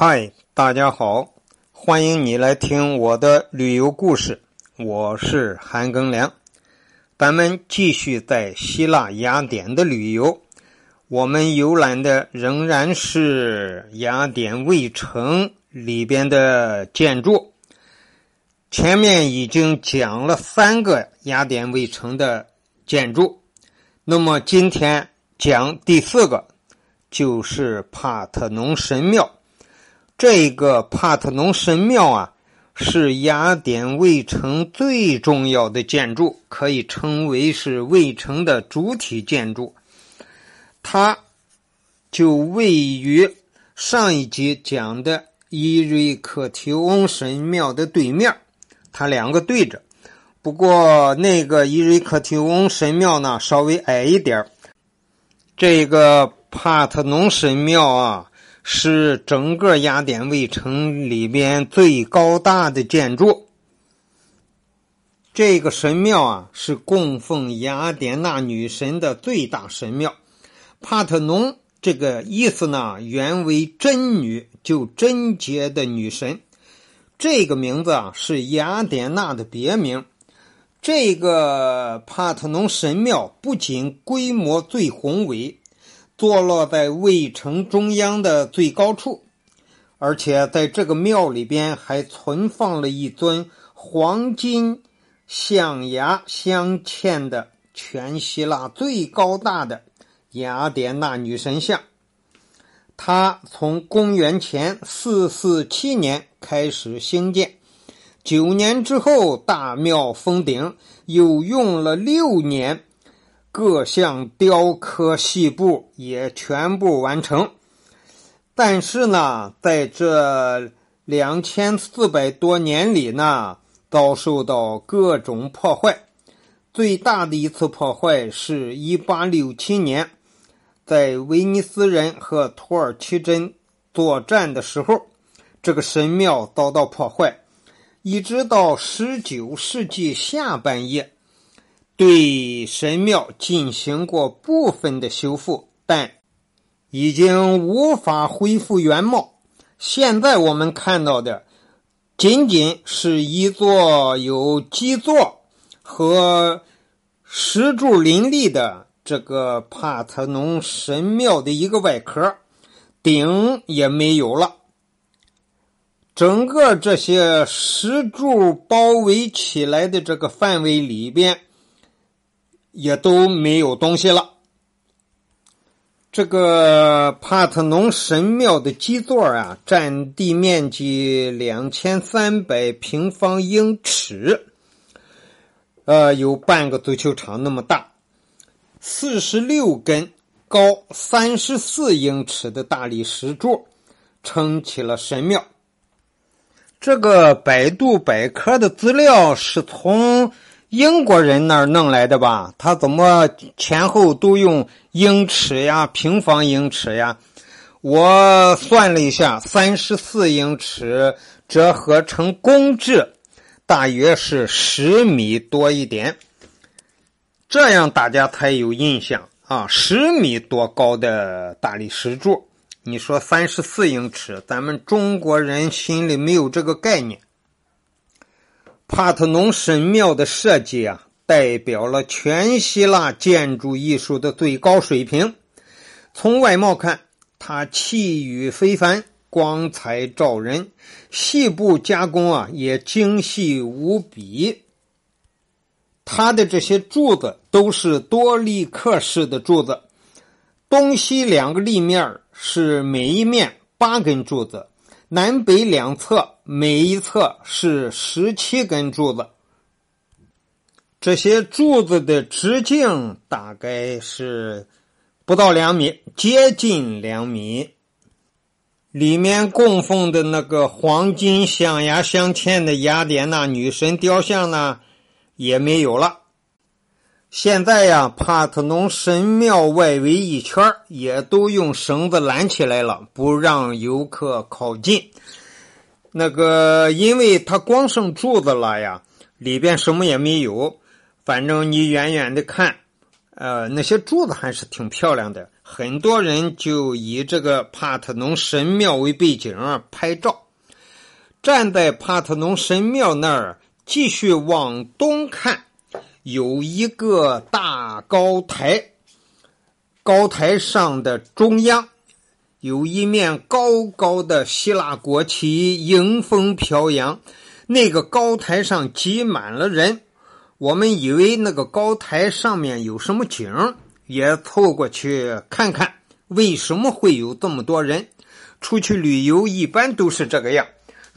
嗨，大家好，欢迎你来听我的旅游故事。我是韩庚良，咱们继续在希腊雅典的旅游。我们游览的仍然是雅典卫城里边的建筑。前面已经讲了三个雅典卫城的建筑，那么今天讲第四个，就是帕特农神庙。这个帕特农神庙啊，是雅典卫城最重要的建筑，可以称为是卫城的主体建筑。它就位于上一集讲的伊瑞克提翁神庙的对面。它两个对着，不过那个伊瑞克提翁神庙呢稍微矮一点这个帕特农神庙啊，是整个雅典卫城里边最高大的建筑。这个神庙啊，是供奉雅典娜女神的最大神庙。帕特农这个意思呢，原为贞女，就贞洁的女神。这个名字啊是雅典娜的别名。这个帕特农神庙不仅规模最宏伟，坐落在卫城中央的最高处，而且在这个庙里边还存放了一尊黄金象牙镶嵌的全希腊最高大的雅典娜女神像。它从公元前四四七年。开始兴建，九年之后大庙封顶，又用了六年，各项雕刻细部也全部完成。但是呢，在这两千四百多年里呢，遭受到各种破坏。最大的一次破坏是一八六七年，在威尼斯人和土耳其人作战的时候。这个神庙遭到破坏，一直到十九世纪下半叶，对神庙进行过部分的修复，但已经无法恢复原貌。现在我们看到的，仅仅是一座有基座和石柱林立的这个帕特农神庙的一个外壳，顶也没有了。整个这些石柱包围起来的这个范围里边，也都没有东西了。这个帕特农神庙的基座啊，占地面积两千三百平方英尺，呃，有半个足球场那么大，四十六根高三十四英尺的大理石柱撑起了神庙。这个百度百科的资料是从英国人那儿弄来的吧？他怎么前后都用英尺呀、平方英尺呀？我算了一下，三十四英尺折合成公制，大约是十米多一点。这样大家才有印象啊！十米多高的大理石柱。你说三十四英尺，咱们中国人心里没有这个概念。帕特农神庙的设计啊，代表了全希腊建筑艺术的最高水平。从外貌看，它气宇非凡，光彩照人；细部加工啊，也精细无比。它的这些柱子都是多立克式的柱子，东西两个立面是每一面八根柱子，南北两侧每一侧是十七根柱子。这些柱子的直径大概是不到两米，接近两米。里面供奉的那个黄金象牙镶嵌的雅典娜女神雕像呢，也没有了。现在呀，帕特农神庙外围一圈也都用绳子拦起来了，不让游客靠近。那个，因为它光剩柱子了呀，里边什么也没有。反正你远远的看，呃，那些柱子还是挺漂亮的，很多人就以这个帕特农神庙为背景拍照。站在帕特农神庙那儿，继续往东看，有一个大高台，高台上的中央有一面高高的希腊国旗，迎风飘扬。那个高台上挤满了人，我们以为那个高台上面有什么景，也凑过去看看。为什么会有这么多人？出去旅游一般都是这个样。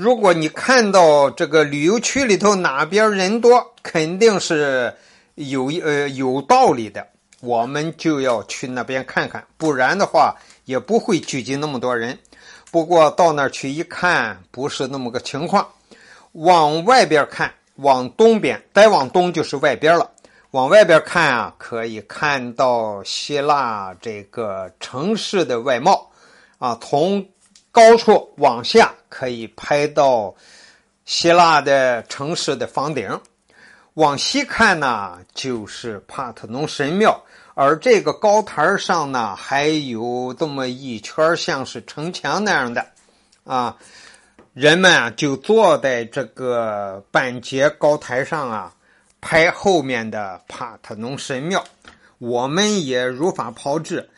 如果你看到这个旅游区里头哪边人多，肯定是有呃有道理的，我们就要去那边看看，不然的话也不会聚集那么多人。不过到那儿去一看，不是那么个情况。往外边看，往东边，再往东就是外边了。往外边看啊，可以看到希腊这个城市的外貌啊，从。高处往下可以拍到希腊的城市的房顶，往西看呢就是帕特农神庙，而这个高台上呢还有这么一圈像是城墙那样的啊，人们啊就坐在这个半截高台上啊拍后面的帕特农神庙，我们也如法炮制。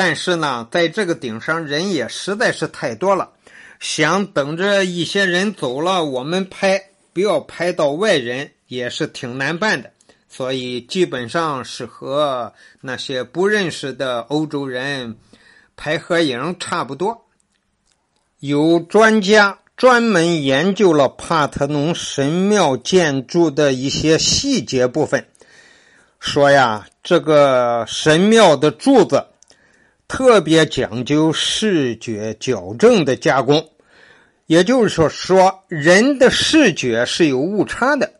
但是呢，在这个顶上人也实在是太多了，想等着一些人走了，我们拍不要拍到外人也是挺难办的。所以基本上是和那些不认识的欧洲人拍合影差不多。有专家专门研究了帕特农神庙建筑的一些细节部分，说呀，这个神庙的柱子。特别讲究视觉矫正的加工，也就是说，说人的视觉是有误差的。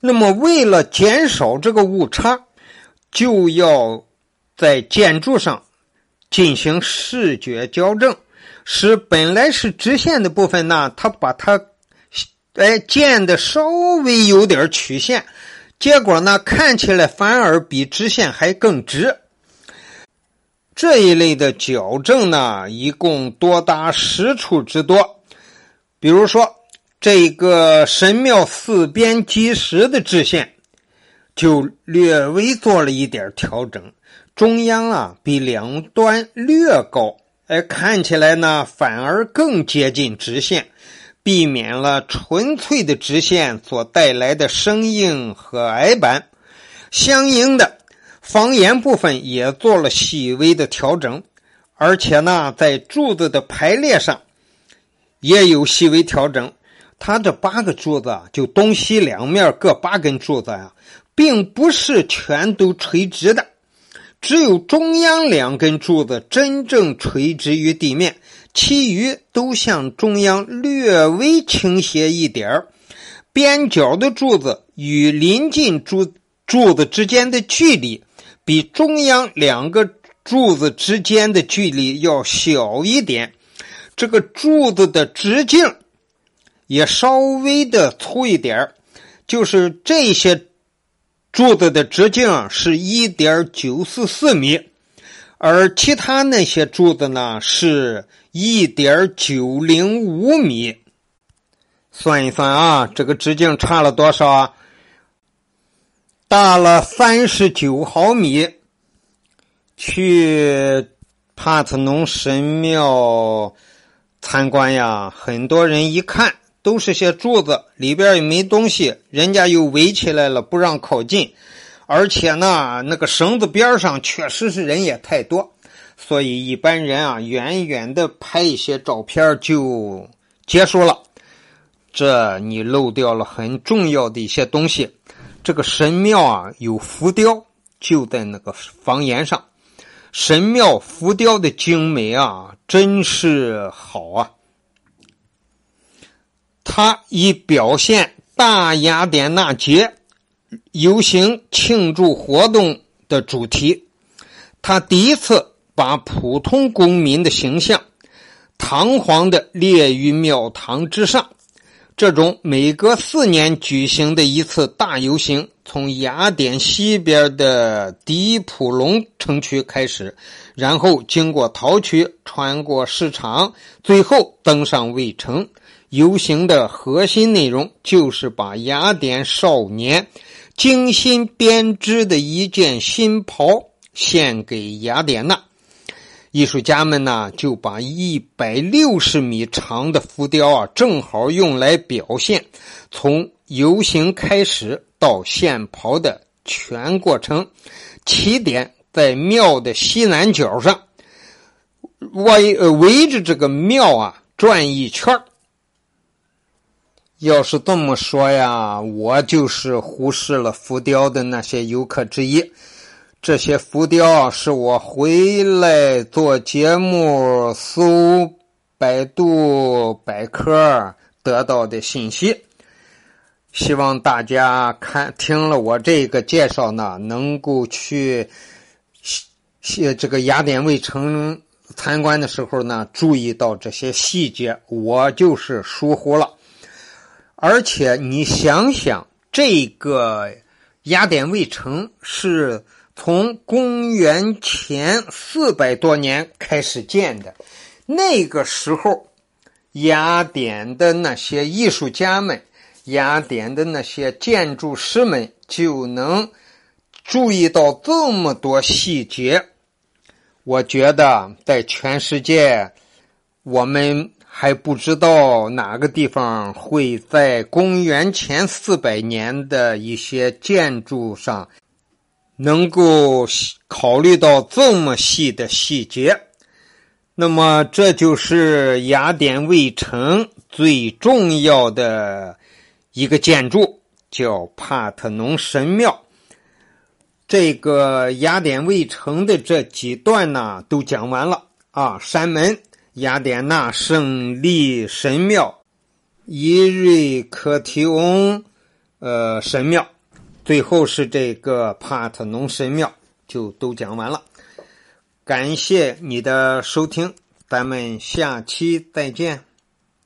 那么，为了减少这个误差，就要在建筑上进行视觉矫正，使本来是直线的部分呢，它把它哎建的稍微有点曲线，结果呢，看起来反而比直线还更直。这一类的矫正呢，一共多达十处之多。比如说，这个神庙四边基石的直线，就略微做了一点调整，中央啊比两端略高，哎，看起来呢反而更接近直线，避免了纯粹的直线所带来的生硬和矮板。相应的。房檐部分也做了细微的调整，而且呢，在柱子的排列上也有细微调整。它这八个柱子啊，就东西两面各八根柱子呀，并不是全都垂直的，只有中央两根柱子真正垂直于地面，其余都向中央略微倾斜一点边角的柱子与临近柱柱子之间的距离。比中央两个柱子之间的距离要小一点，这个柱子的直径也稍微的粗一点就是这些柱子的直径是一点九四四米，而其他那些柱子呢是一点九零五米。算一算啊，这个直径差了多少啊？大了三十九毫米，去帕特农神庙参观呀！很多人一看都是些柱子，里边也没东西，人家又围起来了，不让靠近。而且呢，那个绳子边上确实是人也太多，所以一般人啊，远远的拍一些照片就结束了。这你漏掉了很重要的一些东西。这个神庙啊，有浮雕，就在那个房檐上。神庙浮雕的精美啊，真是好啊！它以表现大雅典娜节游行庆祝活动的主题，他第一次把普通公民的形象堂皇的列于庙堂之上。这种每隔四年举行的一次大游行，从雅典西边的迪普龙城区开始，然后经过陶区，穿过市场，最后登上卫城。游行的核心内容就是把雅典少年精心编织的一件新袍献给雅典娜。艺术家们呢，就把一百六十米长的浮雕啊，正好用来表现从游行开始到献袍的全过程。起点在庙的西南角上，围围着这个庙啊转一圈要是这么说呀，我就是忽视了浮雕的那些游客之一。这些浮雕是我回来做节目搜百度百科得到的信息。希望大家看听了我这个介绍呢，能够去这个雅典卫城参观的时候呢，注意到这些细节。我就是疏忽了。而且你想想，这个雅典卫城是从公元前四百多年开始建的，那个时候，雅典的那些艺术家们、雅典的那些建筑师们就能注意到这么多细节。我觉得，在全世界，我们。还不知道哪个地方会在公元前四百年的一些建筑上能够考虑到这么细的细节。那么，这就是雅典卫城最重要的一个建筑，叫帕特农神庙。这个雅典卫城的这几段呢，都讲完了啊，山门。雅典娜胜利神庙、伊瑞克提翁呃神庙，最后是这个帕特农神庙，就都讲完了。感谢你的收听，咱们下期再见。